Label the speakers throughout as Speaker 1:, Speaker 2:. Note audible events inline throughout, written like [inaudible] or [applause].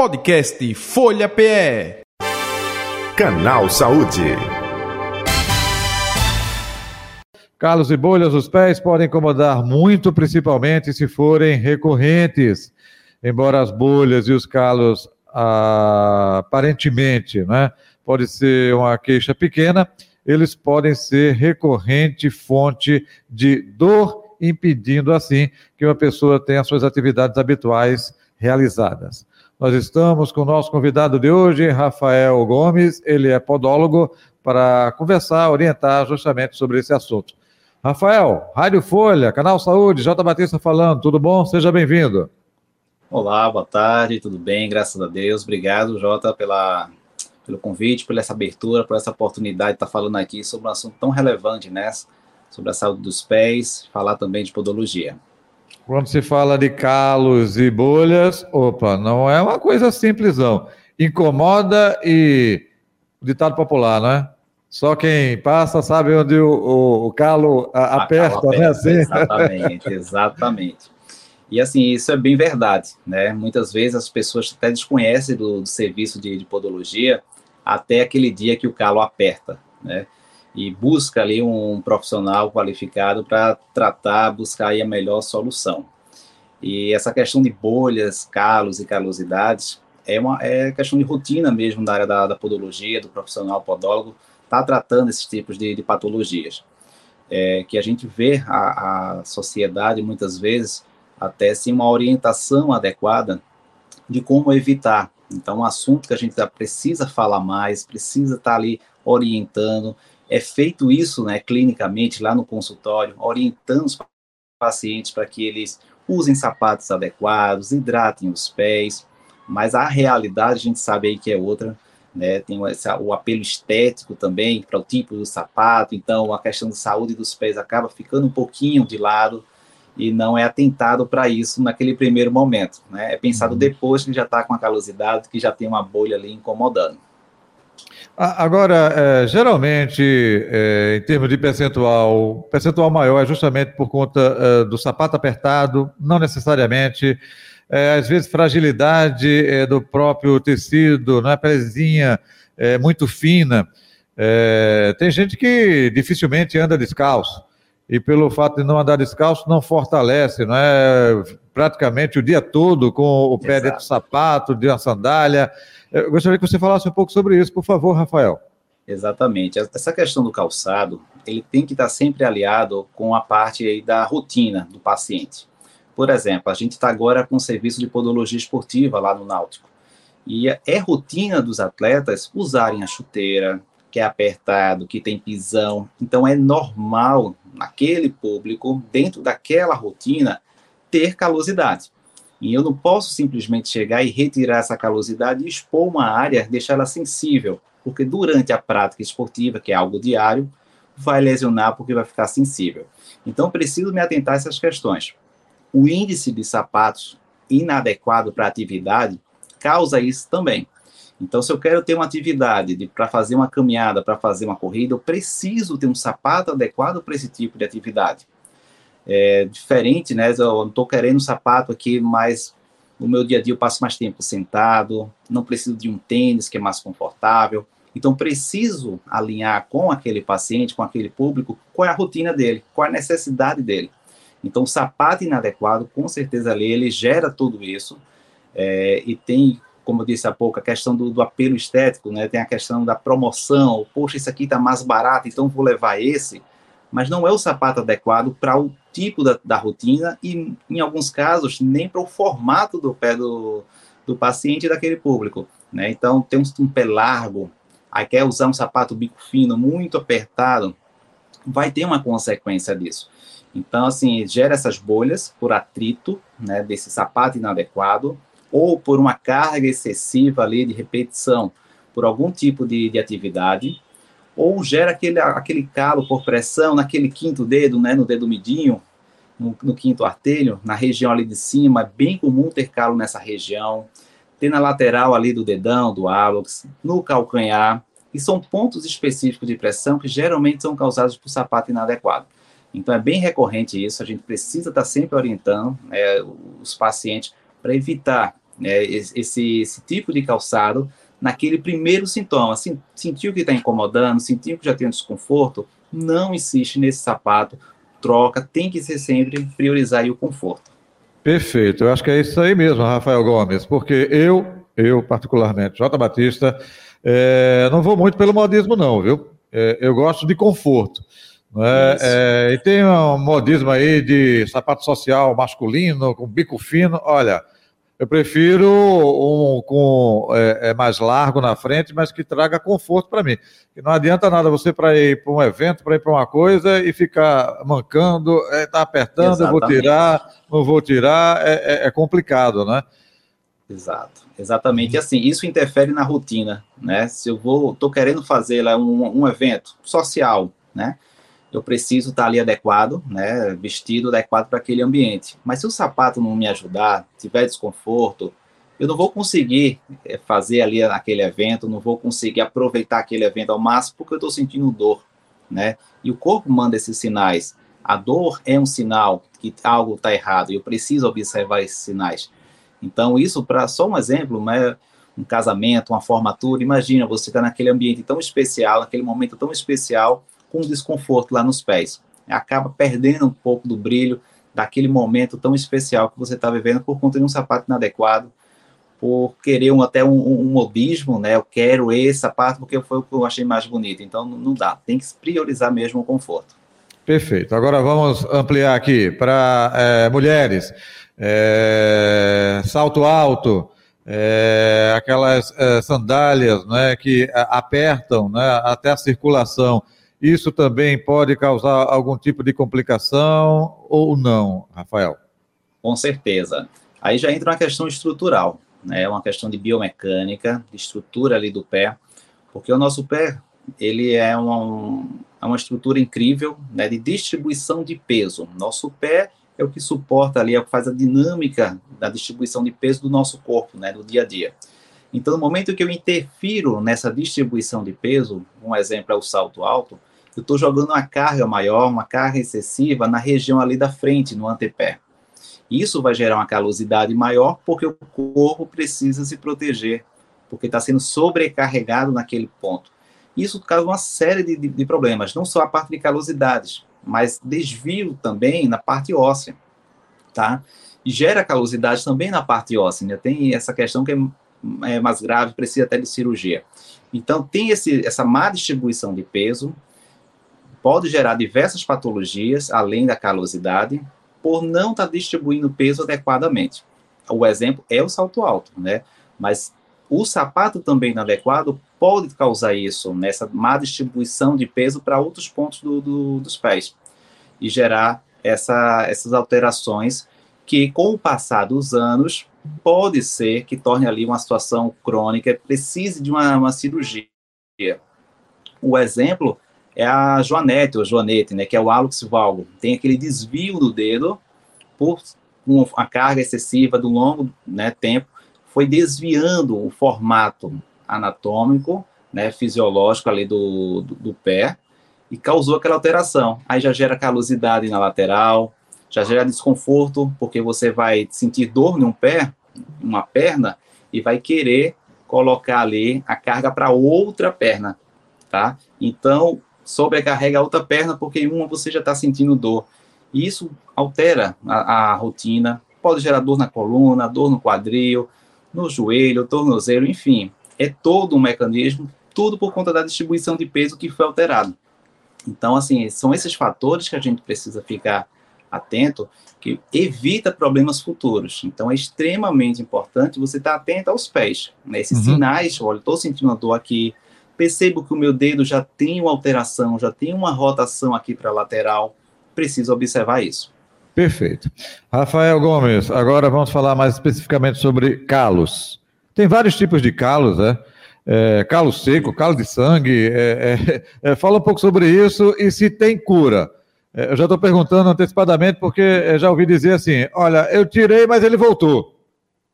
Speaker 1: Podcast Folha PE.
Speaker 2: Canal Saúde.
Speaker 3: Calos e bolhas nos pés podem incomodar muito, principalmente se forem recorrentes. Embora as bolhas e os calos ah, aparentemente, né, pode ser uma queixa pequena, eles podem ser recorrente fonte de dor, impedindo assim que uma pessoa tenha suas atividades habituais realizadas. Nós estamos com o nosso convidado de hoje, Rafael Gomes, ele é podólogo, para conversar, orientar justamente sobre esse assunto. Rafael, Rádio Folha, Canal Saúde, J. Batista falando, tudo bom? Seja bem-vindo.
Speaker 4: Olá, boa tarde, tudo bem? Graças a Deus. Obrigado, Jota, pela, pelo convite, pela essa abertura, por essa oportunidade de estar falando aqui sobre um assunto tão relevante, né? Sobre a saúde dos pés, falar também de podologia.
Speaker 3: Quando se fala de calos e bolhas, opa, não é uma coisa simples, não. Incomoda e ditado popular, né? Só quem passa sabe onde o, o, o calo a, aperta, calo né? Assim?
Speaker 4: Exatamente, [laughs] exatamente. E assim, isso é bem verdade, né? Muitas vezes as pessoas até desconhecem do, do serviço de, de podologia até aquele dia que o calo aperta, né? E busca ali um profissional qualificado para tratar, buscar aí a melhor solução. E essa questão de bolhas, calos e calosidades é uma é questão de rotina mesmo da área da, da podologia, do profissional podólogo, tá tratando esses tipos de, de patologias. É, que a gente vê a, a sociedade muitas vezes até sem uma orientação adequada de como evitar. Então, um assunto que a gente precisa falar mais, precisa estar tá ali orientando é feito isso, né, clinicamente, lá no consultório, orientando os pacientes para que eles usem sapatos adequados, hidratem os pés, mas a realidade a gente sabe aí que é outra, né, tem essa, o apelo estético também para o tipo do sapato, então a questão de saúde dos pés acaba ficando um pouquinho de lado e não é atentado para isso naquele primeiro momento, né, é pensado uhum. depois que já está com a calosidade, que já tem uma bolha ali incomodando.
Speaker 3: Agora, é, geralmente, é, em termos de percentual, percentual maior é justamente por conta é, do sapato apertado, não necessariamente. É, às vezes, fragilidade é, do próprio tecido, na é? pelezinha é, muito fina. tem gente que dificilmente anda descalço, e pelo fato de não andar descalço, não fortalece, não é? Praticamente o dia todo com o pé Exato. dentro do sapato, de uma sandália. Eu gostaria que você falasse um pouco sobre isso, por favor, Rafael.
Speaker 4: Exatamente. Essa questão do calçado, ele tem que estar sempre aliado com a parte da rotina do paciente. Por exemplo, a gente está agora com um serviço de podologia esportiva lá no Náutico. E é rotina dos atletas usarem a chuteira, que é apertado, que tem pisão. Então é normal naquele público, dentro daquela rotina, ter calosidade. E eu não posso simplesmente chegar e retirar essa calosidade e expor uma área, deixar ela sensível, porque durante a prática esportiva, que é algo diário, vai lesionar porque vai ficar sensível. Então, preciso me atentar a essas questões. O índice de sapatos inadequado para atividade causa isso também. Então, se eu quero ter uma atividade para fazer uma caminhada, para fazer uma corrida, eu preciso ter um sapato adequado para esse tipo de atividade é, diferente, né? Eu estou querendo um sapato aqui, mas no meu dia a dia eu passo mais tempo sentado, não preciso de um tênis que é mais confortável. Então, preciso alinhar com aquele paciente, com aquele público, qual é a rotina dele, qual é a necessidade dele. Então, sapato inadequado, com certeza ali, ele gera tudo isso. É, e tem, como eu disse há pouco, a questão do, do, apelo estético, né? Tem a questão da promoção. Poxa, isso aqui está mais barato, então vou levar esse. Mas não é o sapato adequado para o tipo da, da rotina e, em alguns casos, nem para o formato do pé do, do paciente e daquele público. Né? Então, tem um, um pé largo, aí quer usar um sapato bico fino, muito apertado, vai ter uma consequência disso. Então, assim, gera essas bolhas por atrito, né, desse sapato inadequado, ou por uma carga excessiva ali de repetição, por algum tipo de, de atividade, ou gera aquele, aquele calo por pressão naquele quinto dedo, né, no dedo midinho, no, no, quinto artelho, na região ali de cima, é bem comum ter calo nessa região, tem na lateral ali do dedão, do hálux, no calcanhar, e são pontos específicos de pressão que geralmente são causados por sapato inadequado. Então é bem recorrente isso, a gente precisa estar sempre orientando é, os pacientes para evitar né, esse, esse tipo de calçado naquele primeiro sintoma. Sentiu que está incomodando, sentiu que já tem um desconforto, não insiste nesse sapato, troca, tem que ser sempre priorizar o conforto.
Speaker 3: Perfeito, eu acho que é isso aí mesmo, Rafael Gomes, porque eu, eu particularmente, J. Batista, é, não vou muito pelo modismo não, viu? É, eu gosto de conforto. É? É, e tem um modismo aí de sapato social masculino, com bico fino. Olha, eu prefiro um com é, é mais largo na frente, mas que traga conforto para mim. E não adianta nada você para ir para um evento, para ir para uma coisa e ficar mancando, é, tá apertando, Exatamente. eu vou tirar, não vou tirar, é, é, é complicado, né?
Speaker 4: Exato, exatamente. E assim, isso interfere na rotina, né? Se eu vou, tô querendo fazer lá um, um evento social, né? Eu preciso estar ali adequado, né, vestido adequado para aquele ambiente. Mas se o sapato não me ajudar, tiver desconforto, eu não vou conseguir eh, fazer ali aquele evento, não vou conseguir aproveitar aquele evento ao máximo porque eu estou sentindo dor, né? E o corpo manda esses sinais. A dor é um sinal que algo está errado e eu preciso observar esses sinais. Então, isso, para só um exemplo, né, um casamento, uma formatura, imagina você está naquele ambiente tão especial, naquele momento tão especial, com desconforto lá nos pés. Acaba perdendo um pouco do brilho daquele momento tão especial que você está vivendo por conta de um sapato inadequado, por querer um, até um, um, modismo, né? Eu quero esse sapato porque foi o que eu achei mais bonito. Então não dá, tem que priorizar mesmo o conforto.
Speaker 3: Perfeito. Agora vamos ampliar aqui para é, mulheres. É, salto alto, é, aquelas sandálias né, que apertam né, até a circulação. Isso também pode causar algum tipo de complicação ou não, Rafael?
Speaker 4: Com certeza. Aí já entra uma questão estrutural, né? Uma questão de biomecânica, de estrutura ali do pé, porque o nosso pé ele é uma, é uma estrutura incrível, né? De distribuição de peso. Nosso pé é o que suporta ali, é o que faz a dinâmica da distribuição de peso do nosso corpo, né? Do dia a dia. Então, no momento que eu interfiro nessa distribuição de peso, um exemplo é o salto alto, eu estou jogando uma carga maior, uma carga excessiva na região ali da frente, no antepé. Isso vai gerar uma calosidade maior porque o corpo precisa se proteger, porque está sendo sobrecarregado naquele ponto. Isso causa uma série de, de, de, problemas, não só a parte de calosidades, mas desvio também na parte óssea, tá? E gera calosidade também na parte óssea, né? Tem essa questão que é, é mais grave, precisa até de cirurgia. Então, tem esse, essa má distribuição de peso, pode gerar diversas patologias, além da calosidade, por não estar tá distribuindo peso adequadamente. O exemplo é o salto alto, né? Mas o sapato também inadequado pode causar isso, nessa má distribuição de peso para outros pontos do, do, dos pés e gerar essa, essas alterações que, com o passar dos anos, pode ser que torne ali uma situação crônica, precise de uma, uma cirurgia. O exemplo é a Joanete, ou Joanete, né, que é o hálux valgo. Tem aquele desvio do dedo por uma carga excessiva do longo né, tempo, foi desviando o formato anatômico, né, fisiológico ali do, do, do pé, e causou aquela alteração. Aí já gera calosidade na lateral, já gera desconforto, porque você vai sentir dor num pé, uma perna, e vai querer colocar ali a carga para outra perna, tá? Então, sobrecarrega a outra perna porque uma você já está sentindo dor. E isso altera a, a, rotina, pode gerar dor na coluna, dor no quadril, no joelho, tornozelo, enfim. É todo um mecanismo, tudo por conta da distribuição de peso que foi alterado. Então, assim, são esses fatores que a gente precisa ficar atento, que evita problemas futuros. Então, é extremamente importante você estar atento aos pés. Né? Esses uhum. sinais, olha, estou sentindo uma dor aqui, percebo que o meu dedo já tem uma alteração, já tem uma rotação aqui para a lateral, preciso observar isso.
Speaker 3: Perfeito. Rafael Gomes, agora vamos falar mais especificamente sobre calos. Tem vários tipos de calos, né? É, calo seco, calo de sangue. É, é, é fala um pouco sobre isso e se tem cura. É, eu já estou perguntando antecipadamente porque é, já ouvi dizer assim: olha, eu tirei, mas ele voltou.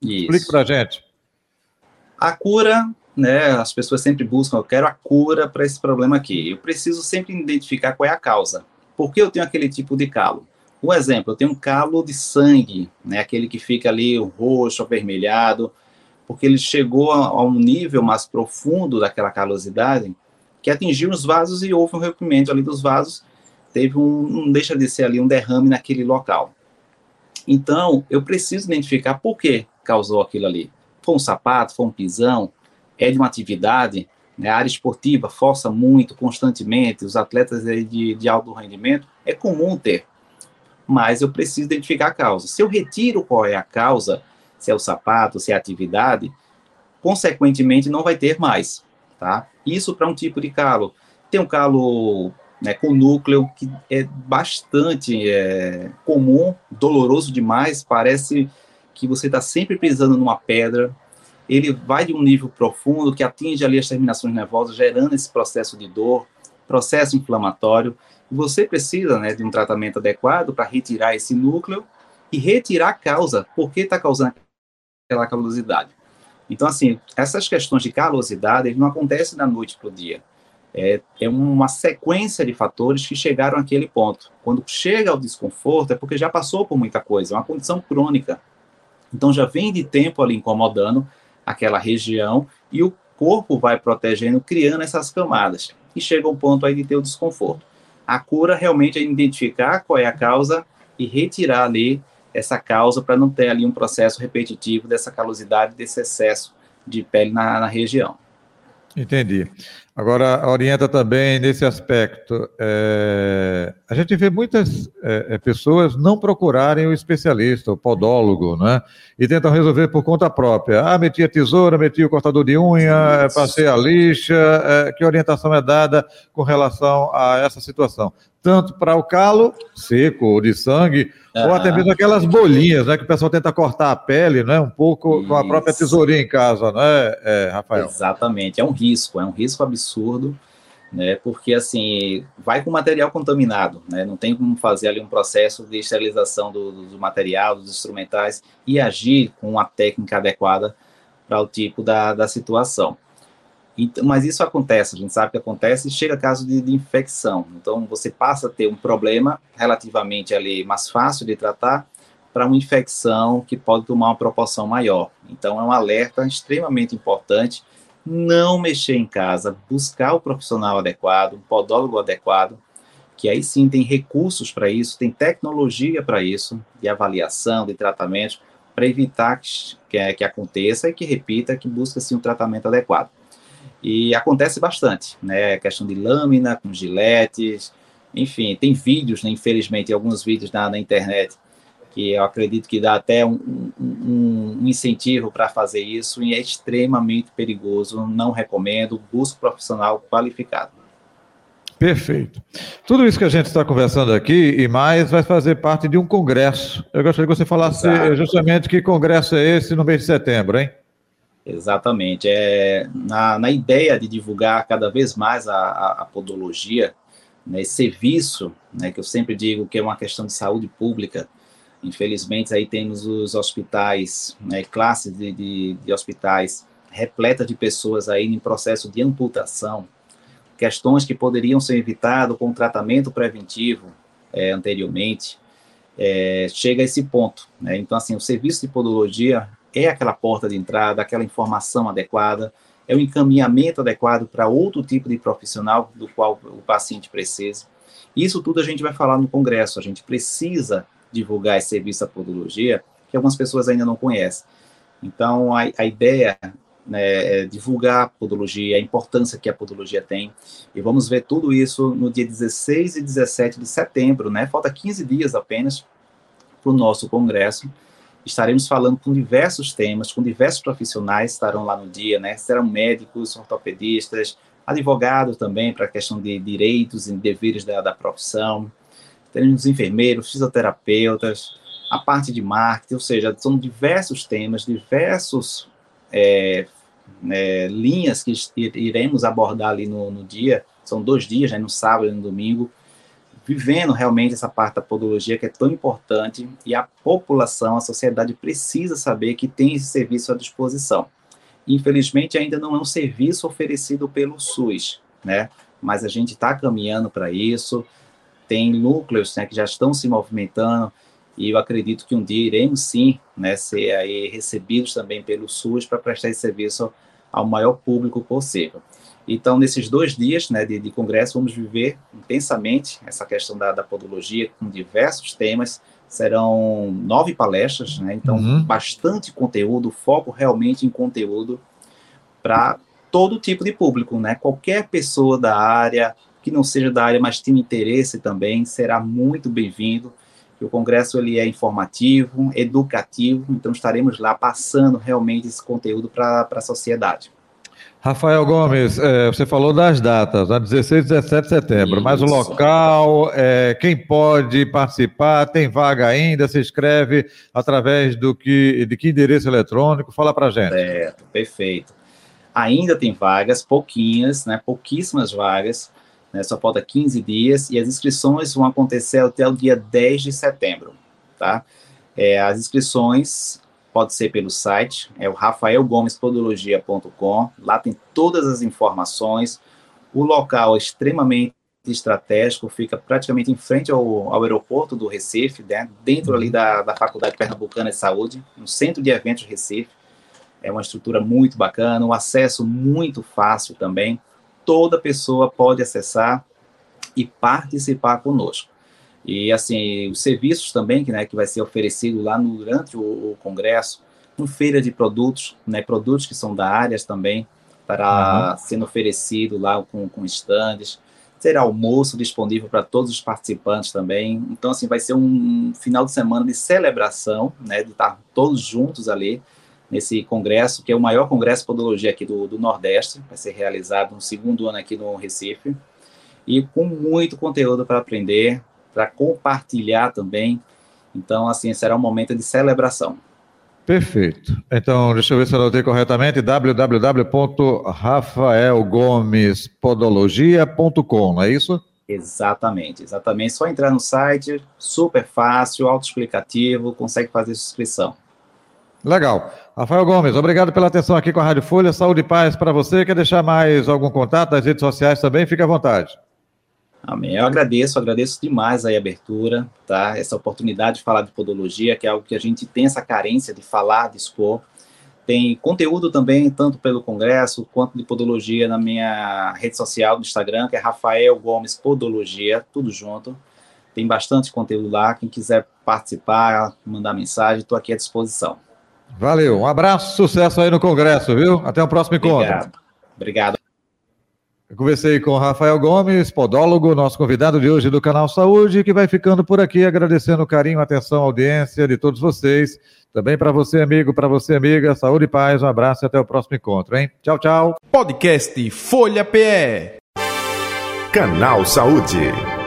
Speaker 3: Isso. Explique para a gente.
Speaker 4: A cura né, as pessoas sempre buscam, eu quero a cura para esse problema aqui. Eu preciso sempre identificar qual é a causa. Por que eu tenho aquele tipo de calo? Um exemplo, eu tenho um calo de sangue, né, aquele que fica ali roxo, avermelhado, porque ele chegou a, a um nível mais profundo daquela calosidade que atingiu os vasos e houve um rompimento ali dos vasos, teve um, não deixa de ser ali um derrame naquele local. Então, eu preciso identificar por que causou aquilo ali. Foi um sapato, foi um pisão, é de uma atividade, né, a área esportiva força muito, constantemente, os atletas de, de alto rendimento, é comum ter. Mas eu preciso identificar a causa. Se eu retiro qual é a causa, se é o sapato, se é a atividade, consequentemente não vai ter mais, tá? Isso para um tipo de calo. Tem um calo né, com núcleo que é bastante é, comum, doloroso demais, parece que você está sempre pisando numa pedra. Ele vai de um nível profundo que atinge ali as terminações nervosas, gerando esse processo de dor, processo inflamatório. Você precisa né, de um tratamento adequado para retirar esse núcleo e retirar a causa, por que está causando aquela calosidade. Então, assim, essas questões de calosidade não acontecem da noite para o dia. É, é, uma sequência de fatores que chegaram àquele ponto. Quando chega ao desconforto, é porque já passou por muita coisa, é uma condição crônica. Então, já vem de tempo ali incomodando aquela região e o corpo vai protegendo, criando essas camadas. E chega um ponto aí de ter o desconforto. A cura realmente é identificar qual é a causa e retirar ali essa causa para não ter ali um processo repetitivo dessa calosidade, desse excesso de pele na, na região.
Speaker 3: Entendi. Agora, orienta também nesse aspecto. É, a gente vê muitas é, é, pessoas não procurarem o especialista, o podólogo, né? E tentam resolver por conta própria. Ah, meti a tesoura, meti o cortador de unha, passei a lixa. É, que orientação é dada com relação a essa situação? Tanto para o calo seco ou de sangue, ou até mesmo aquelas bolinhas, né? Que o pessoal tenta cortar a pele, né? Um pouco Isso. com a própria tesourinha em casa, né, é, Rafael?
Speaker 4: Exatamente, é um risco, é um risco absurdo, né? Porque assim, vai com material contaminado, né? Não tem como fazer ali um processo de esterilização do, do material, dos instrumentais e agir com uma técnica adequada para o tipo da, da situação. Então, mas isso acontece, a gente sabe que acontece e chega caso de, de, infecção. Então, você passa a ter um problema relativamente ali mais fácil de tratar para uma infecção que pode tomar uma proporção maior. Então, é um alerta extremamente importante não mexer em casa, buscar o profissional adequado, um podólogo adequado, que aí sim tem recursos para isso, tem tecnologia para isso, de avaliação, de tratamento, para evitar que, que, que aconteça e que repita, que busque sim um tratamento adequado. E acontece bastante, né? Questão de lâmina com giletes, enfim, tem vídeos, né? infelizmente, alguns vídeos na, na internet que eu acredito que dá até um, um, um incentivo para fazer isso e é extremamente perigoso. Não recomendo, busque profissional qualificado.
Speaker 3: Perfeito. Tudo isso que a gente está conversando aqui e mais vai fazer parte de um congresso. Eu gostaria que você falasse Exato. justamente que congresso é esse no mês de setembro, hein?
Speaker 4: Exatamente. É, na, na ideia de divulgar cada vez mais a, a, a podologia, né, esse serviço, né, que eu sempre digo que é uma questão de saúde pública, infelizmente aí temos os hospitais, né, classes de, de, de hospitais repletas de pessoas aí em processo de amputação, questões que poderiam ser evitadas com tratamento preventivo é, anteriormente, é, chega a esse ponto. Né? Então, assim, o serviço de podologia é aquela porta de entrada, aquela informação adequada, é o encaminhamento adequado para outro tipo de profissional do qual o paciente precisa. Isso tudo a gente vai falar no congresso. A gente precisa divulgar esse serviço da podologia que algumas pessoas ainda não conhecem. Então, a, a ideia né, é divulgar a podologia, a importância que a podologia tem. E vamos ver tudo isso no dia 16 e 17 de setembro, né? Falta 15 dias apenas para o nosso congresso. Estaremos falando com diversos temas, com diversos profissionais estarão lá no dia, né? Serão médicos, ortopedistas, advogados também para a questão de direitos e deveres da, da profissão. Teremos enfermeiros, fisioterapeutas, a parte de marketing, ou seja, são diversos temas, diversos é, é, linhas que iremos abordar ali no, no dia. São dois dias, né, no sábado e no domingo, vivendo realmente essa parte da podologia que é tão importante e a população, a sociedade precisa saber que tem esse serviço à disposição. Infelizmente, ainda não é um serviço oferecido pelo SUS, né? Mas a gente está caminhando para isso. Tem núcleos né, que já estão se movimentando e eu acredito que um dia iremos sim né, ser aí recebidos também pelo SUS para prestar esse serviço ao maior público possível. Então, nesses dois dias né, de, de congresso, vamos viver intensamente essa questão da, da podologia com diversos temas. Serão nove palestras, né, então uhum. bastante conteúdo, foco realmente em conteúdo para todo tipo de público, né? Qualquer pessoa da área que não seja da área, mas tenha interesse também, será muito bem-vindo. O congresso ele é informativo, educativo, então estaremos lá passando realmente esse conteúdo para a sociedade.
Speaker 3: Rafael Gomes, é, você falou das datas, a 16 e 17 de setembro, Isso. mas o local, é, quem pode participar, tem vaga ainda, se inscreve através do que, de que endereço eletrônico? Fala para gente.
Speaker 4: Certo, perfeito. Ainda tem vagas, pouquinhas, né, pouquíssimas vagas, né, só falta 15 dias, e as inscrições vão acontecer até o dia 10 de setembro, tá? É, as inscrições pode ser pelo site, é o rafaelgomespodologia.com, lá tem todas as informações, o local é extremamente estratégico, fica praticamente em frente ao, ao aeroporto do Recife, né, dentro ali da, da Faculdade Pernambucana de Saúde, no centro de eventos Recife, é uma estrutura muito bacana, um acesso muito fácil também, toda pessoa pode acessar e participar conosco. E assim, os serviços também que, né, que vai ser oferecido lá no, durante o, o congresso, com feira de produtos, né, produtos que são da área também, estará uhum. sendo oferecido lá com, com estandes. Terá almoço disponível para todos os participantes também. Então, assim, vai ser um final de semana de celebração, né, de estar todos juntos ali nesse congresso, que é o maior congresso de podologia aqui do, do Nordeste, vai ser realizado no segundo ano aqui no Recife, e com muito conteúdo para aprender, para compartilhar também. Então, assim, será um momento de celebração.
Speaker 3: Perfeito. Então, deixa eu ver se eu anotei corretamente, www.rafaelgomespodologia.com, não é isso?
Speaker 4: Exatamente, exatamente. Só entrar no site, super fácil, autoexplicativo, consegue fazer inscrição.
Speaker 3: Legal. Rafael Gomes, obrigado pela atenção aqui com a Rádio Folha. Saúde e paz para você. Quer deixar mais algum contato nas redes sociais também? Fique à vontade.
Speaker 4: Amém. Eu agradeço, agradeço demais a abertura, tá? Essa oportunidade de falar de podologia, que é algo que a gente tem essa carência de falar, de expor. Tem conteúdo também, tanto pelo Congresso quanto de podologia na minha rede social do Instagram, que é Rafael Gomes Podologia, tudo junto. Tem bastante conteúdo lá. Quem quiser participar, mandar mensagem, estou aqui à disposição.
Speaker 3: Valeu, um abraço, sucesso aí no Congresso, viu? Até o próximo encontro.
Speaker 4: Obrigado. Obrigado.
Speaker 3: Eu conversei com Rafael Gomes, podólogo, nosso convidado de hoje do Canal Saúde, que vai ficando por aqui, agradecendo o carinho, a atenção, a audiência de todos vocês. Também para você, amigo, para você, amiga, saúde e paz, um abraço e até o próximo encontro, hein? Tchau, tchau.
Speaker 1: Podcast Folha PE.
Speaker 2: Canal Saúde.